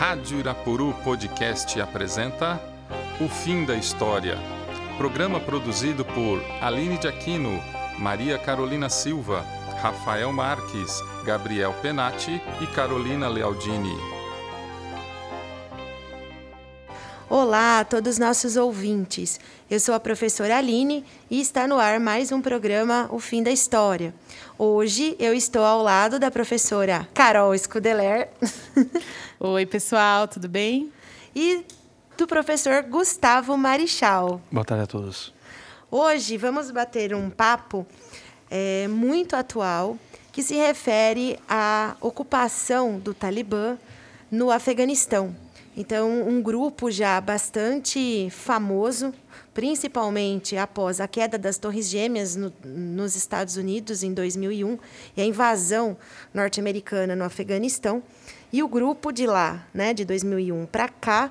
Rádio Irapuru Podcast apresenta O Fim da História. Programa produzido por Aline de Aquino, Maria Carolina Silva, Rafael Marques, Gabriel Penati e Carolina Lealdini. Olá a todos os nossos ouvintes. Eu sou a professora Aline e está no ar mais um programa O Fim da História. Hoje eu estou ao lado da professora Carol Scudeler. Oi, pessoal, tudo bem? E do professor Gustavo Marichal. Boa tarde a todos. Hoje vamos bater um papo é, muito atual que se refere à ocupação do Talibã no Afeganistão. Então, um grupo já bastante famoso, principalmente após a queda das Torres Gêmeas no, nos Estados Unidos em 2001 e a invasão norte-americana no Afeganistão. E o grupo de lá, né, de 2001 para cá,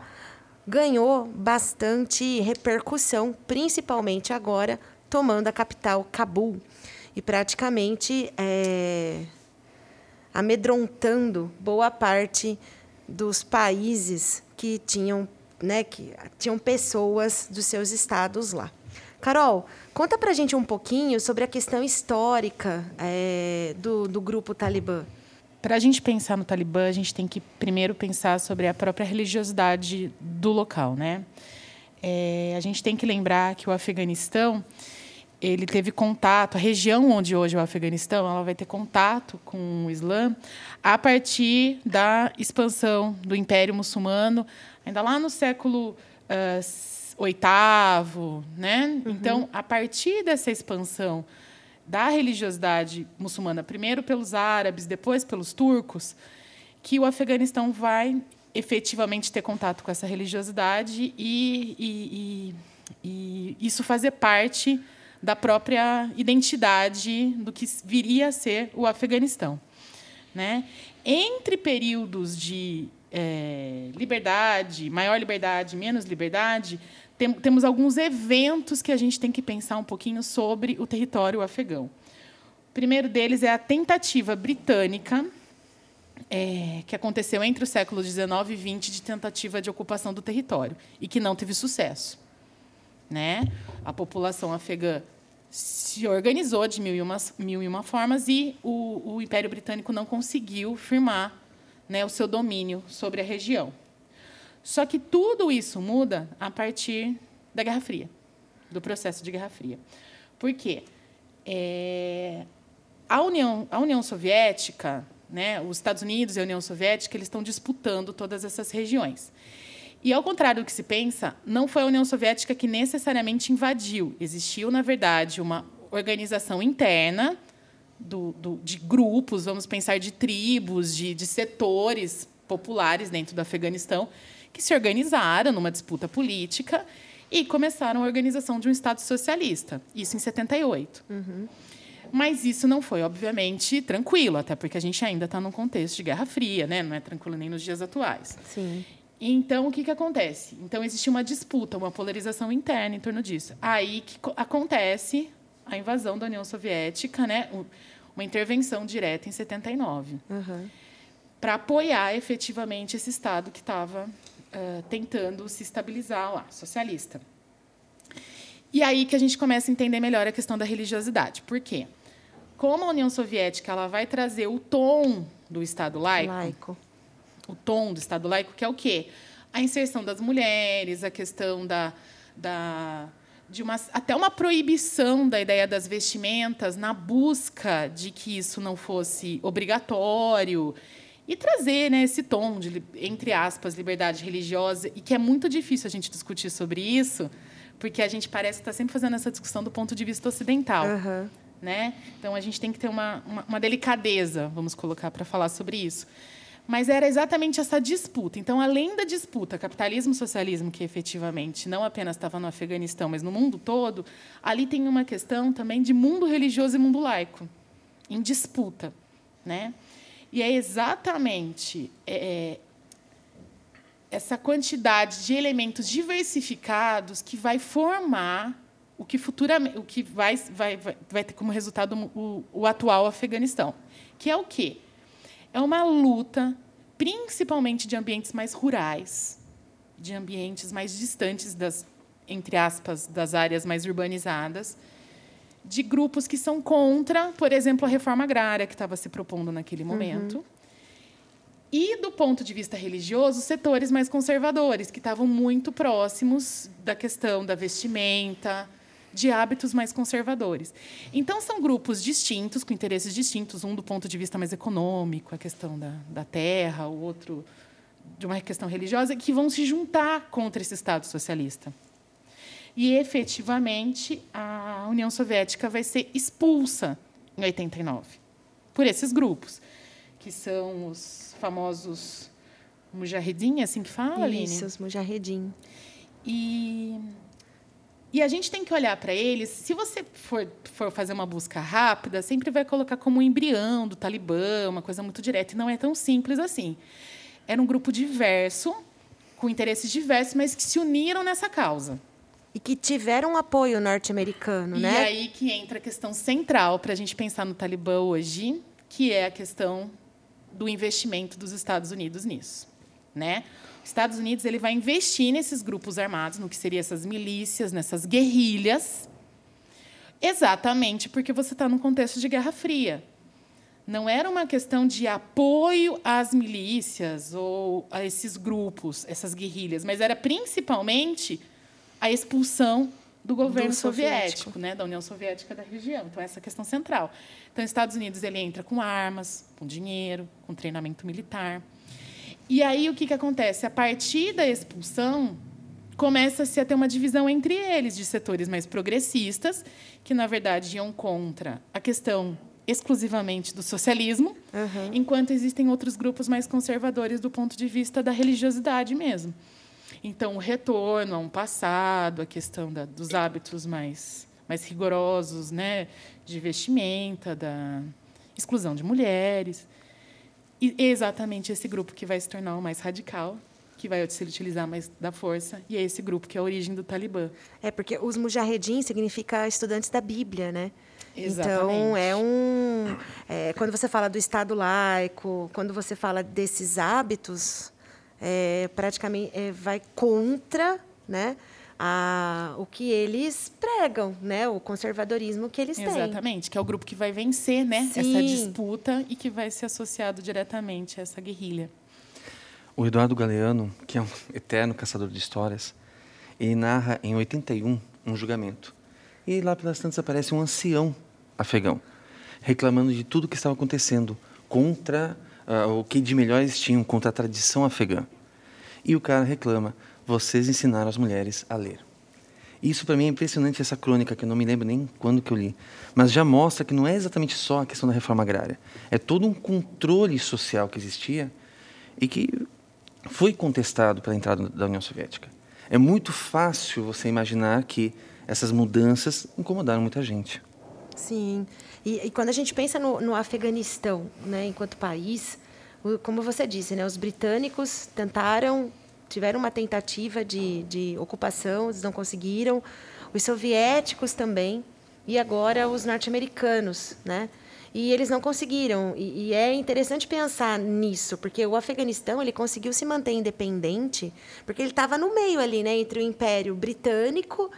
ganhou bastante repercussão, principalmente agora tomando a capital Cabul e praticamente é, amedrontando boa parte dos países que tinham, né, que tinham pessoas dos seus estados lá. Carol, conta para gente um pouquinho sobre a questão histórica é, do, do grupo Talibã. Para a gente pensar no Talibã, a gente tem que primeiro pensar sobre a própria religiosidade do local, né? É, a gente tem que lembrar que o Afeganistão ele teve contato, a região onde hoje é o Afeganistão, ela vai ter contato com o Islã a partir da expansão do Império Muçulmano, ainda lá no século oitavo, uh, né? Uhum. Então, a partir dessa expansão da religiosidade muçulmana, primeiro pelos árabes, depois pelos turcos, que o Afeganistão vai efetivamente ter contato com essa religiosidade e, e, e, e isso fazer parte da própria identidade do que viria a ser o Afeganistão. Né? Entre períodos de é, liberdade, maior liberdade, menos liberdade, tem, temos alguns eventos que a gente tem que pensar um pouquinho sobre o território afegão. O primeiro deles é a tentativa britânica, é, que aconteceu entre o século XIX e XX, de tentativa de ocupação do território, e que não teve sucesso. Né? A população afegã se organizou de mil e uma, mil e uma formas e o, o Império Britânico não conseguiu firmar né, o seu domínio sobre a região. Só que tudo isso muda a partir da Guerra Fria, do processo de Guerra Fria. Por quê? É, a, União, a União Soviética, né, os Estados Unidos e a União Soviética, eles estão disputando todas essas regiões. E, ao contrário do que se pensa, não foi a União Soviética que necessariamente invadiu. Existiu, na verdade, uma organização interna do, do, de grupos, vamos pensar de tribos, de, de setores populares dentro do Afeganistão, que se organizaram numa disputa política e começaram a organização de um Estado socialista. Isso em 78. Uhum. Mas isso não foi, obviamente, tranquilo, até porque a gente ainda está num contexto de Guerra Fria, né? não é tranquilo nem nos dias atuais. Sim. Então, o que, que acontece? Então, existe uma disputa, uma polarização interna em torno disso. Aí que acontece a invasão da União Soviética, né? uma intervenção direta em 79, uhum. para apoiar efetivamente esse Estado que estava uh, tentando se estabilizar lá, socialista. E aí que a gente começa a entender melhor a questão da religiosidade. Por quê? Como a União Soviética ela vai trazer o tom do Estado laico, laico o tom do Estado laico, que é o quê? A inserção das mulheres, a questão da, da de uma, até uma proibição da ideia das vestimentas na busca de que isso não fosse obrigatório e trazer né, esse tom de, entre aspas, liberdade religiosa, e que é muito difícil a gente discutir sobre isso, porque a gente parece estar sempre fazendo essa discussão do ponto de vista ocidental. Uhum. Né? Então, a gente tem que ter uma, uma, uma delicadeza, vamos colocar, para falar sobre isso. Mas era exatamente essa disputa. Então, além da disputa capitalismo-socialismo, que efetivamente não apenas estava no Afeganistão, mas no mundo todo, ali tem uma questão também de mundo religioso e mundo laico, em disputa. Né? E é exatamente é, é essa quantidade de elementos diversificados que vai formar o que futuramente, o que vai, vai, vai, vai ter como resultado o, o atual Afeganistão, que é o quê? É uma luta principalmente de ambientes mais rurais, de ambientes mais distantes das, entre aspas, das áreas mais urbanizadas, de grupos que são contra, por exemplo, a reforma agrária que estava se propondo naquele momento. Uhum. E, do ponto de vista religioso, setores mais conservadores, que estavam muito próximos da questão da vestimenta, de hábitos mais conservadores. Então, são grupos distintos, com interesses distintos, um do ponto de vista mais econômico, a questão da, da terra, o outro de uma questão religiosa, que vão se juntar contra esse Estado socialista. E, efetivamente, a União Soviética vai ser expulsa em 89 por esses grupos, que são os famosos mujahedin, é assim que fala, Aline? Isso, os mujahedin. E e a gente tem que olhar para eles. Se você for, for fazer uma busca rápida, sempre vai colocar como um embrião do Talibã, uma coisa muito direta. E não é tão simples assim. Era um grupo diverso, com interesses diversos, mas que se uniram nessa causa. E que tiveram apoio norte-americano, né? E aí que entra a questão central para a gente pensar no Talibã hoje, que é a questão do investimento dos Estados Unidos nisso, né? Estados Unidos ele vai investir nesses grupos armados, no que seriam essas milícias, nessas guerrilhas, exatamente porque você está num contexto de Guerra Fria. Não era uma questão de apoio às milícias ou a esses grupos, essas guerrilhas, mas era principalmente a expulsão do governo do soviético, soviético, né, da União Soviética da região. Então essa é a questão central. Então, os Estados Unidos ele entra com armas, com dinheiro, com treinamento militar. E aí o que, que acontece? A partir da expulsão, começa-se a ter uma divisão entre eles, de setores mais progressistas, que, na verdade, iam contra a questão exclusivamente do socialismo, uhum. enquanto existem outros grupos mais conservadores do ponto de vista da religiosidade mesmo. Então, o retorno a um passado, a questão da, dos hábitos mais, mais rigorosos, né, de vestimenta, da exclusão de mulheres. E é exatamente esse grupo que vai se tornar o mais radical, que vai se utilizar mais da força, e é esse grupo que é a origem do Talibã. É, porque os mujahedin significa estudantes da Bíblia, né? Exatamente. Então, é um. É, quando você fala do Estado laico, quando você fala desses hábitos, é, praticamente é, vai contra né, a, o que eles pregam, né? O conservadorismo que eles Exatamente, têm. Exatamente, que é o grupo que vai vencer né, essa disputa e que vai ser associado diretamente a essa guerrilha. O Eduardo Galeano, que é um eterno caçador de histórias, ele narra em 81 um julgamento. E lá pelas tantas aparece um ancião afegão, reclamando de tudo o que estava acontecendo contra uh, o que de melhor eles tinham, contra a tradição afegã. E o cara reclama: vocês ensinaram as mulheres a ler. Isso para mim é impressionante essa crônica que eu não me lembro nem quando que eu li, mas já mostra que não é exatamente só a questão da reforma agrária, é todo um controle social que existia e que foi contestado pela entrada da União Soviética. É muito fácil você imaginar que essas mudanças incomodaram muita gente. Sim, e, e quando a gente pensa no, no Afeganistão, né, enquanto país, como você disse, né, os britânicos tentaram tiveram uma tentativa de, de ocupação, eles não conseguiram. Os soviéticos também. E agora os norte-americanos, né? E eles não conseguiram. E, e, é interessante pensar nisso, porque o Afeganistão ele conseguiu se manter independente, porque ele estava no meio ali, né, entre o Império Britânico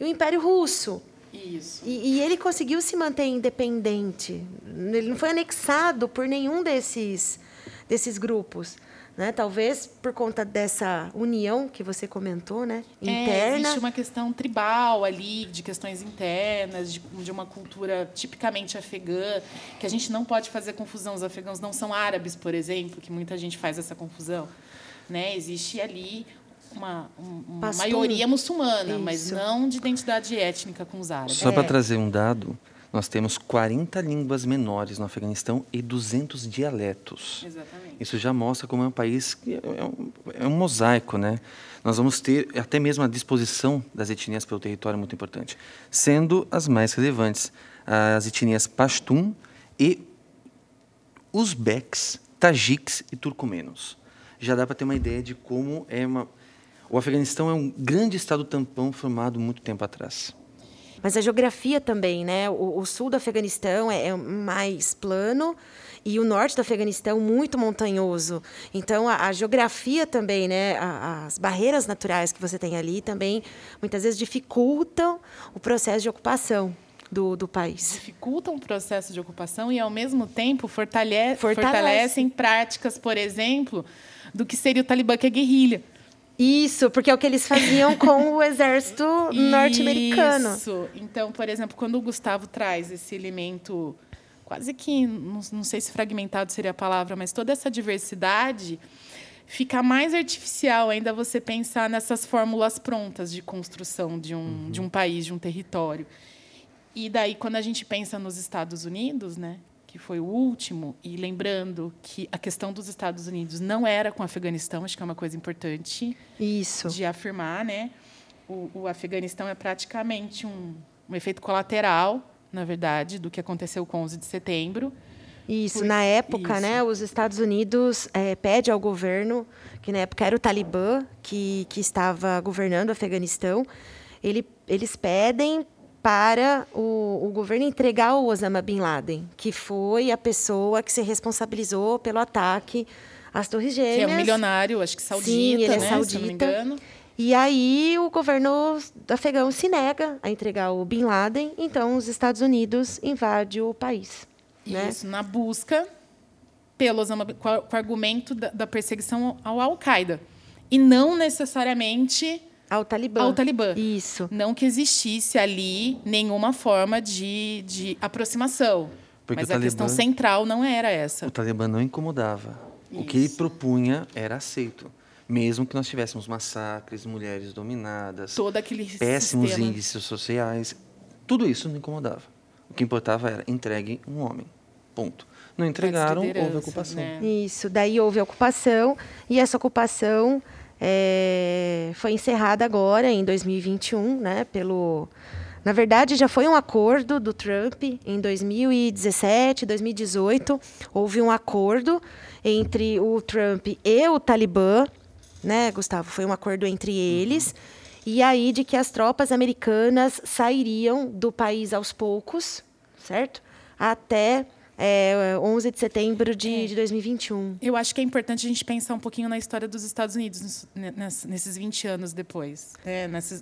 e o Império Russo. Isso. E, e ele conseguiu se manter independente. Ele não foi anexado por nenhum desses desses grupos. Né? Talvez por conta dessa união que você comentou, né? interna. É, existe uma questão tribal ali, de questões internas, de, de, uma cultura tipicamente afegã, que a gente não pode fazer confusão. Os afegãos não são árabes, por exemplo, que muita gente faz essa confusão. Né? Existe ali uma, uma maioria muçulmana, Isso. mas não de identidade étnica com os árabes. Só é. para trazer um dado, nós temos 40 línguas menores no Afeganistão e 200 dialetos. Exatamente. Isso já mostra como é um país que é um, é um mosaico, né? Nós vamos ter até mesmo a disposição das etnias pelo território muito importante, sendo as mais relevantes as etnias Pashtun e Uzbeks, Tajiks e Turcomenos. Já dá para ter uma ideia de como é uma... O Afeganistão é um grande estado tampão formado muito tempo atrás. Mas a geografia também, né? O, o sul do Afeganistão é, é mais plano e o norte do Afeganistão muito montanhoso. Então, a, a geografia também, né, a, as barreiras naturais que você tem ali também, muitas vezes dificultam o processo de ocupação. Do, do, país. Dificultam o processo de ocupação e, ao mesmo tempo, fortalece, Fortalece. fortalecem práticas, por exemplo, do que seria o Talibã, que é guerrilha. Isso, porque é o que eles faziam com o exército norte-americano. Isso. Então, por exemplo, quando o Gustavo traz esse elemento quase que, não, não sei se fragmentado seria a palavra, mas toda essa diversidade fica mais artificial ainda você pensar nessas fórmulas prontas de construção de um, uhum. de um país, de um território. E daí, quando a gente pensa nos Estados Unidos, né, que foi o último, e lembrando que a questão dos Estados Unidos não era com o Afeganistão, acho que é uma coisa importante Isso. de afirmar, né? O, o Afeganistão é praticamente um, um efeito colateral na verdade, do que aconteceu com 11 de setembro. Isso, Por... na época, Isso. né, os Estados Unidos é, pede ao governo, que na época era o Talibã que, que estava governando o Afeganistão, ele, eles pedem para o, o, governo entregar o Osama Bin Laden, que foi a pessoa que se responsabilizou pelo ataque às Torres Gêmeas. Que é um milionário, acho que saudita, Sim, ele é né, saudita. se não me engano. E aí o governo afegão se nega a entregar o Bin Laden, então os Estados Unidos invadem o país. Né? Isso, na busca pelo Osama, com o argumento da, da perseguição ao Al-Qaeda. E não necessariamente ao Talibã. Ao Talibã. Isso. Não que existisse ali nenhuma forma de, de aproximação. Porque mas a Talibã, questão central não era essa. O Talibã não incomodava. Isso. O que ele propunha era aceito mesmo que nós tivéssemos massacres, mulheres dominadas, Todo aquele péssimos sistema. índices sociais, tudo isso não incomodava. O que importava era entregue um homem. Ponto. Não entregaram, houve ocupação. Né? Isso, daí houve ocupação e essa ocupação é, foi encerrada agora em 2021, né, pelo na verdade, já foi um acordo do Trump em 2017, 2018. Houve um acordo entre o Trump e o Talibã né, Gustavo? Foi um acordo entre eles. E aí de que as tropas americanas sairiam do país aos poucos, certo? Até é, 11 de setembro de, é. de 2021. Eu acho que é importante a gente pensar um pouquinho na história dos Estados Unidos nesses 20 anos depois,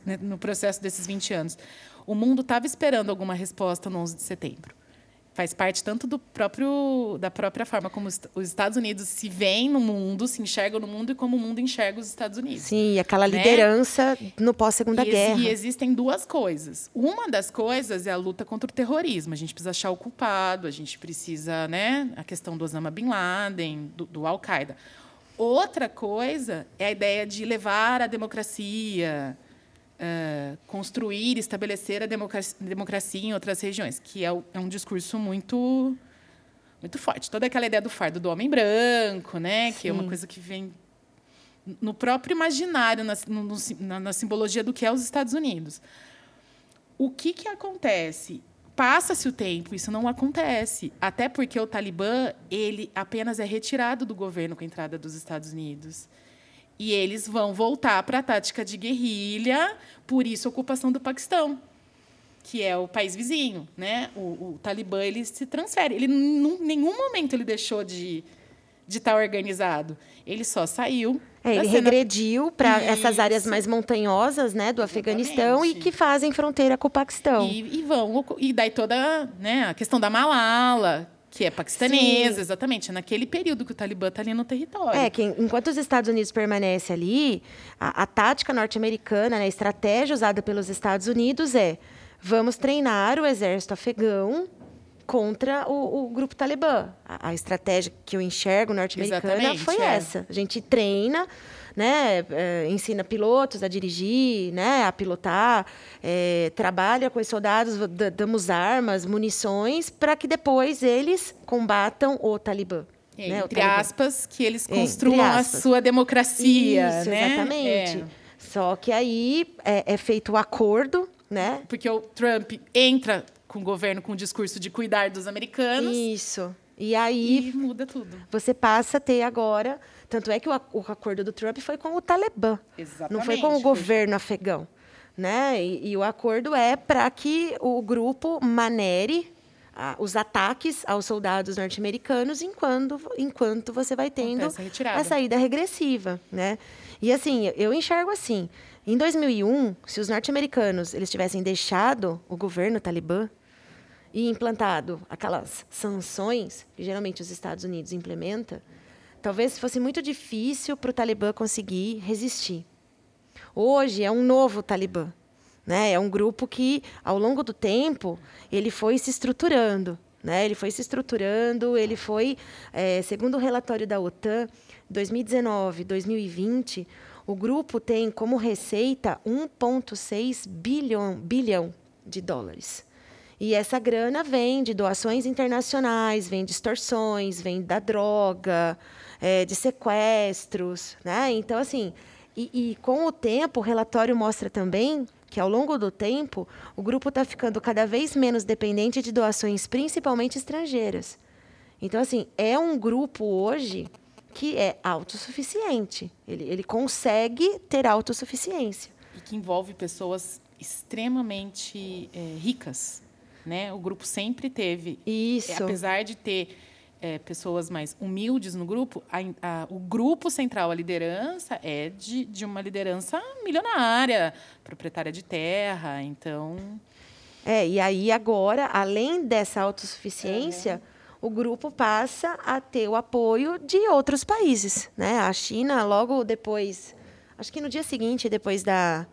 né? no processo desses 20 anos. O mundo estava esperando alguma resposta no 11 de setembro faz parte tanto do próprio da própria forma como os, Estados Unidos se veem no mundo, se enxergam no mundo e como o mundo enxerga os Estados Unidos. Sim, aquela né? liderança no pós Segunda Guerra. E existem duas coisas. Uma das coisas é a luta contra o terrorismo. A gente precisa achar o culpado, a gente precisa, né, a questão do Osama bin Laden, do, do Al Qaeda. Outra coisa é a ideia de levar a democracia, uh, construir, estabelecer a democracia, democracia, em outras regiões, que é, é, um discurso muito muito forte. Toda aquela ideia do fardo do homem branco, né, que é uma coisa que vem no próprio imaginário, na, no, na, na simbologia do que é os Estados Unidos. O que, que acontece? Passa-se o tempo, isso não acontece. Até porque o Talibã ele apenas é retirado do governo com a entrada dos Estados Unidos. E eles vão voltar para a tática de guerrilha, por isso a ocupação do Paquistão, que é o país vizinho, né? O, o Talibã ele se transfere. Ele em nenhum momento ele deixou de de estar tá organizado. Ele só saiu. É, ele cena... regrediu para essas áreas mais montanhosas, né, do Afeganistão e que fazem fronteira com o Paquistão. E, e vão e daí toda, né, a questão da Malala, que é paquistanesa, Sim. exatamente. É naquele período que o Talibã está ali no território. É, que enquanto os Estados Unidos permanecem ali, a, a tática norte-americana, né, a estratégia usada pelos Estados Unidos é vamos treinar o exército afegão contra o, o grupo talibã. A, a, estratégia que eu enxergo norte-americana foi é. essa. A gente treina né, é, ensina pilotos a dirigir, né, a pilotar, é, trabalha com os soldados, damos armas, munições, para que depois eles combatam o Talibã. É, né, entre Talibã. aspas, que eles é, construam a sua democracia. Isso, né? exatamente. É. Só que aí é, é feito o acordo, né? Porque o Trump entra com o governo com o discurso de cuidar dos americanos. Isso. E aí e muda tudo. Você passa a ter agora tanto é que o, o acordo do Trump foi com o Talibã, Exatamente, não foi com o governo afegão. Né? E, e o acordo é para que o grupo manere a, os ataques aos soldados norte-americanos enquanto, enquanto você vai tendo a, a saída regressiva, né? E assim, eu enxergo assim, em 2001, se os norte-americanos eles tivessem deixado o governo talibã e implantado aquelas sanções que geralmente os Estados Unidos implementa, talvez fosse muito difícil para o Talibã conseguir resistir. Hoje é um novo Talibã, né? É um grupo que, ao longo do tempo, ele foi se estruturando. Né? Ele foi se estruturando, ele foi, é, segundo o relatório da OTAN, 2019, 2020, o grupo tem como receita 1,6 bilhão, bilhão de dólares. E essa grana vem de doações internacionais, vem de extorsões, vem da droga, é, de sequestros. Né? Então, assim, e, e com o tempo, o relatório mostra também que ao longo do tempo o grupo está ficando cada vez menos dependente de doações, principalmente estrangeiras. Então, assim, é um grupo hoje que é autossuficiente. Ele, ele consegue ter autossuficiência. E que envolve pessoas extremamente é, ricas. Né? O grupo sempre teve. Isso. Apesar de ter é, pessoas mais humildes no grupo, a, a, o grupo central, a liderança, é de, de uma liderança milionária, proprietária de terra. Então. É, e aí agora, além dessa autossuficiência, o grupo passa a ter o apoio de outros países. Né? A China, logo depois, acho que no dia seguinte, depois da,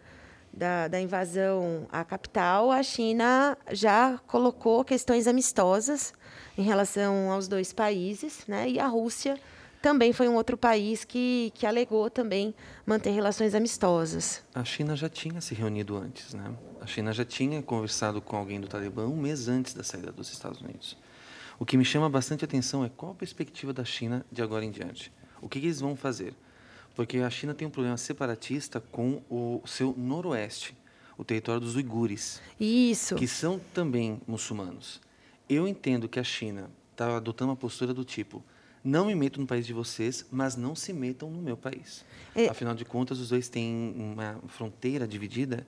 da, da invasão à capital, a China já colocou questões amistosas em relação aos dois países, né? E a Rússia também foi um outro país que, que alegou também manter relações amistosas. A China já tinha se reunido antes, né? A China já tinha conversado com alguém do Talibã um mês antes da saída dos Estados Unidos. O que me chama bastante atenção é qual a perspectiva da China de agora em diante. O que, que eles vão fazer? Porque a China tem um problema separatista com o seu noroeste, o território dos uigures. Isso. Que são também muçulmanos. Eu entendo que a China está adotando uma postura do tipo: não me meto no país de vocês, mas não se metam no meu país. É... Afinal de contas, os dois têm uma fronteira dividida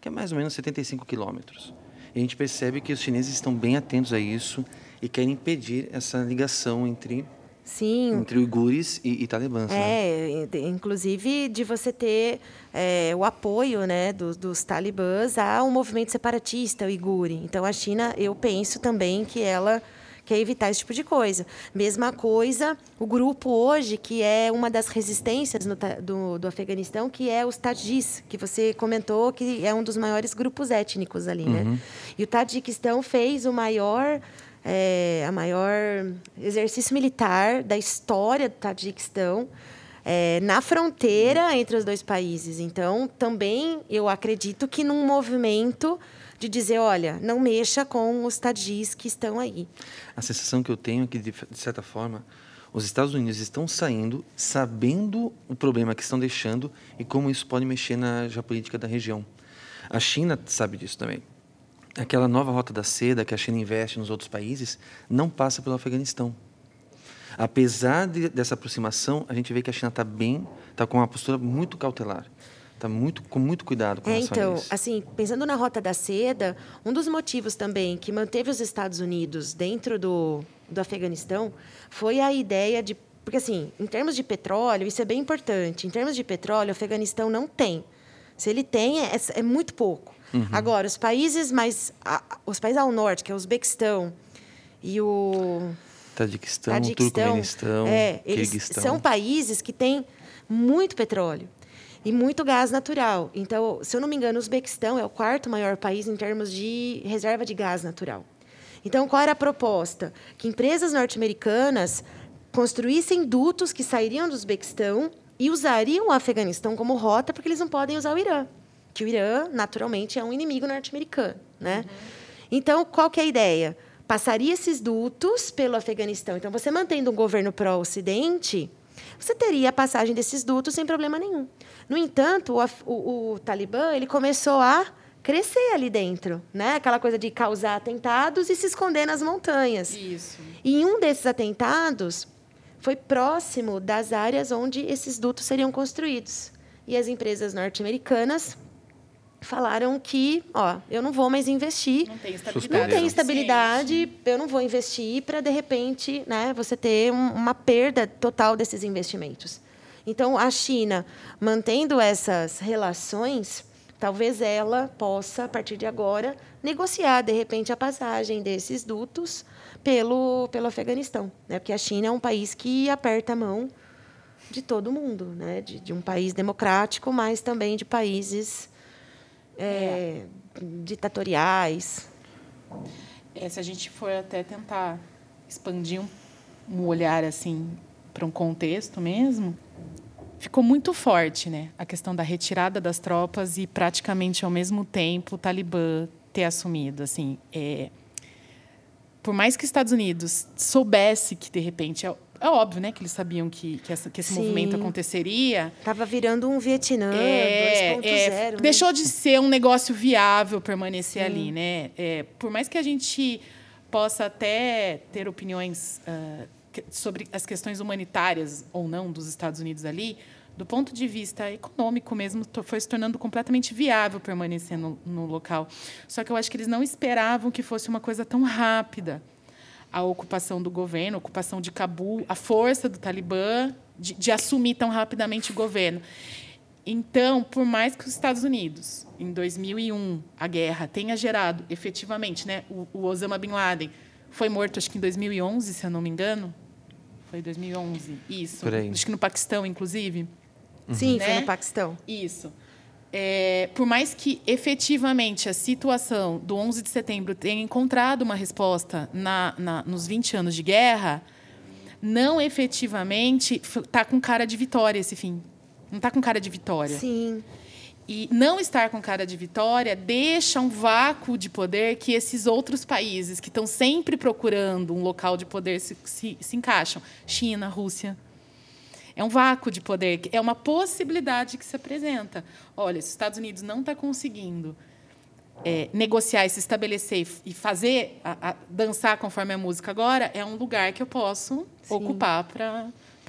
que é mais ou menos 75 quilômetros. E a gente percebe que os chineses estão bem atentos a isso e querem impedir essa ligação entre Sim. Entre uigures e, e talibãs. É, né? inclusive de você ter é, o apoio né, dos, dos talibãs a um movimento separatista uigure. Então, a China, eu penso também que ela quer evitar esse tipo de coisa. Mesma coisa, o grupo hoje, que é uma das resistências no, do, do Afeganistão, que é os Tadjis, que você comentou que é um dos maiores grupos étnicos ali, né? uhum. né? E o Tadjikistão fez o maior é, a maior exercício militar da história do Tadjikistão, é, na fronteira entre os dois países. Então, também eu acredito que num movimento de dizer, olha, não mexa com os tadjis que estão aí. A sensação que eu tenho é que, de certa forma, os Estados Unidos estão saindo sabendo o problema que estão deixando e como isso pode mexer na geopolítica da região. A China sabe disso também aquela nova rota da seda que a China investe nos outros países não passa pelo Afeganistão. Apesar de, dessa aproximação, a gente vê que a China está bem, está com uma postura muito cautelar. Está muito, com muito cuidado com é, então, assim, pensando na rota da seda, um dos motivos também que manteve os Estados Unidos dentro do, do Afeganistão foi a ideia de. Porque, assim, em termos de petróleo, isso é bem importante. Em termos de petróleo, o Afeganistão não tem. Se ele tem, é, é muito pouco. Uhum. Agora, os países mais. A, os países ao norte, que é o Uzbequistão e o. Tadiquistão, Tadiquistão Turcomenistão, é, são países que têm muito petróleo e muito gás natural. Então, se eu não me engano, o Uzbequistão é o quarto maior país em termos de reserva de gás natural. Então, qual era a proposta? Que empresas norte-americanas construíssem dutos que sairiam do Uzbequistão e usariam o Afeganistão como rota, porque eles não podem usar o Irã que o Irã, naturalmente, é um inimigo norte-americano. Né? Uhum. Então, qual que é a ideia? Passaria esses dutos pelo Afeganistão. Então, você mantendo um governo pró-Ocidente, você teria a passagem desses dutos sem problema nenhum. No entanto, o, o, o Talibã ele começou a crescer ali dentro, né? Aquela coisa de causar atentados e se esconder nas montanhas. Isso. E um desses atentados foi próximo das áreas onde esses dutos seriam construídos. E as empresas norte-americanas falaram que, ó, eu não vou mais investir. Não tem Não estabilidade. tem estabilidade, eu não vou investir para de repente, né, você ter um- uma perda total desses investimentos. Então, a China mantendo essas relações, talvez ela possa a partir de agora negociar de repente a passagem desses dutos pelo pelo Afeganistão, né? Porque a China é um país que aperta a mão de todo mundo, né? De, de um país democrático, mas também de países é, ditatoriais. É, se a gente for até tentar expandir um, um olhar assim para um contexto mesmo, ficou muito forte, né? A questão da retirada das tropas e praticamente ao mesmo tempo o Talibã ter assumido, assim, é, por mais que os Estados Unidos soubesse que de repente é, óbvio, né, que eles sabiam que que, essa, que esse Sim. movimento aconteceria, Tava virando um Vietnã é, 2.0. é, né? deixou de ser um negócio viável permanecer ali, né? É, por mais que a gente possa até ter opiniões que- sobre as questões humanitárias ou não dos Estados Unidos ali, do ponto de vista econômico mesmo, foi se tornando completamente viável permanecer no, no local. Só que eu acho que eles não esperavam que fosse uma coisa tão rápida a ocupação do governo, a ocupação de Cabul, a força do Talibã de, de assumir tão rapidamente o governo. Então, por mais que os Estados Unidos, em 2001, a guerra tenha gerado efetivamente, né, o, o Osama bin Laden foi morto, acho que em 2011, se eu não me engano, foi 2011, isso. Acho que no Paquistão, inclusive. Sim, foi Né? no Paquistão. Isso. É, por mais que efetivamente a situação do 11 de setembro tenha encontrado uma resposta na, na- nos 20 anos de guerra, não efetivamente está com cara de vitória esse fim. Não está com cara de vitória. Sim. E não estar com cara de vitória deixa um vácuo de poder que esses outros países que estão sempre procurando um local de poder se, se, se encaixam. China, Rússia. É um vácuo de poder, é uma possibilidade que se apresenta. Olha, se os Estados Unidos não está conseguindo é, negociar e se estabelecer e fazer, a- a- dançar conforme a música agora, é um lugar que eu posso ocupar para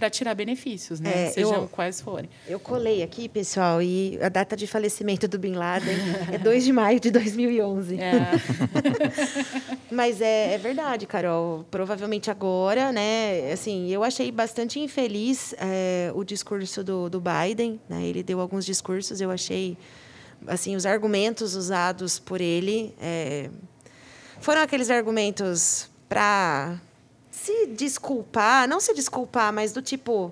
tirar benefícios, né? É, Sejam eu- quais forem. Eu colei aqui, pessoal, e a data de falecimento do Bin Laden é 2 de maio de 2011. É, Mas é, é verdade, Carol. Provavelmente agora, né? Assim, eu achei bastante infeliz é, o discurso do, do Biden. Né? Ele deu alguns discursos, eu achei, assim, os argumentos usados por ele é, foram aqueles argumentos para se desculpar, não se desculpar, mas do tipo,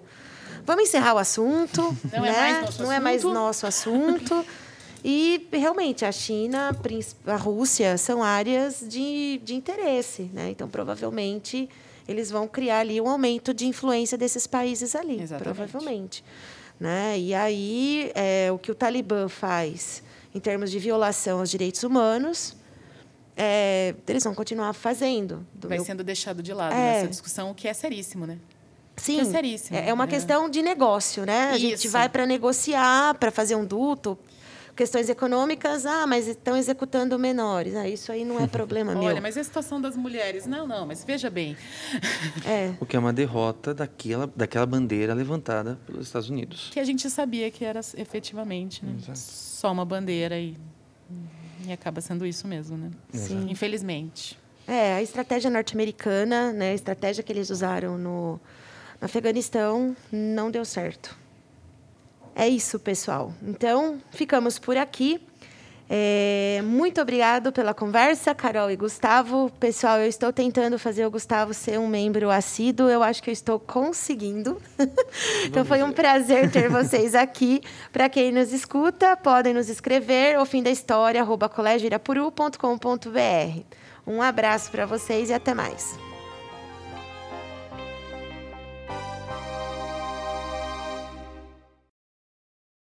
vamos encerrar o assunto, Não é né? mais nosso não é mais assunto. nosso assunto. E realmente a China, a Rússia são áreas de, de interesse, né? Então provavelmente eles vão criar ali um aumento de influência desses países ali, Exatamente. provavelmente, né? E aí é, o que o Talibã faz em termos de violação aos direitos humanos, é, eles vão continuar fazendo. Do vai meu sendo deixado de lado É. nessa discussão, o que é seríssimo, né? Sim, é seríssimo, É é uma né? questão de negócio, né? A gente Isso. vai para negociar, para fazer um duto. Questões econômicas, ah, mas estão executando menores. Ah, isso aí não é problema meu. Olha, mas e a situação das mulheres? Não, não, mas veja bem. É, O que é uma derrota daquela, daquela bandeira levantada pelos Estados Unidos. Que a gente sabia que era efetivamente né? só uma bandeira e, e acaba sendo isso mesmo, né? sim. Infelizmente. É, a estratégia norte-americana, né, a estratégia que eles usaram no, no Afeganistão, não deu certo. É isso, pessoal. Então, ficamos por aqui. É, muito obrigado pela conversa, Carol e Gustavo. Pessoal, eu estou tentando fazer o Gustavo ser um membro assíduo. Eu acho que eu estou conseguindo. então, foi um prazer ter vocês aqui. Para quem nos escuta, podem nos escrever o fim da história, arroba. Um abraço para vocês e até mais.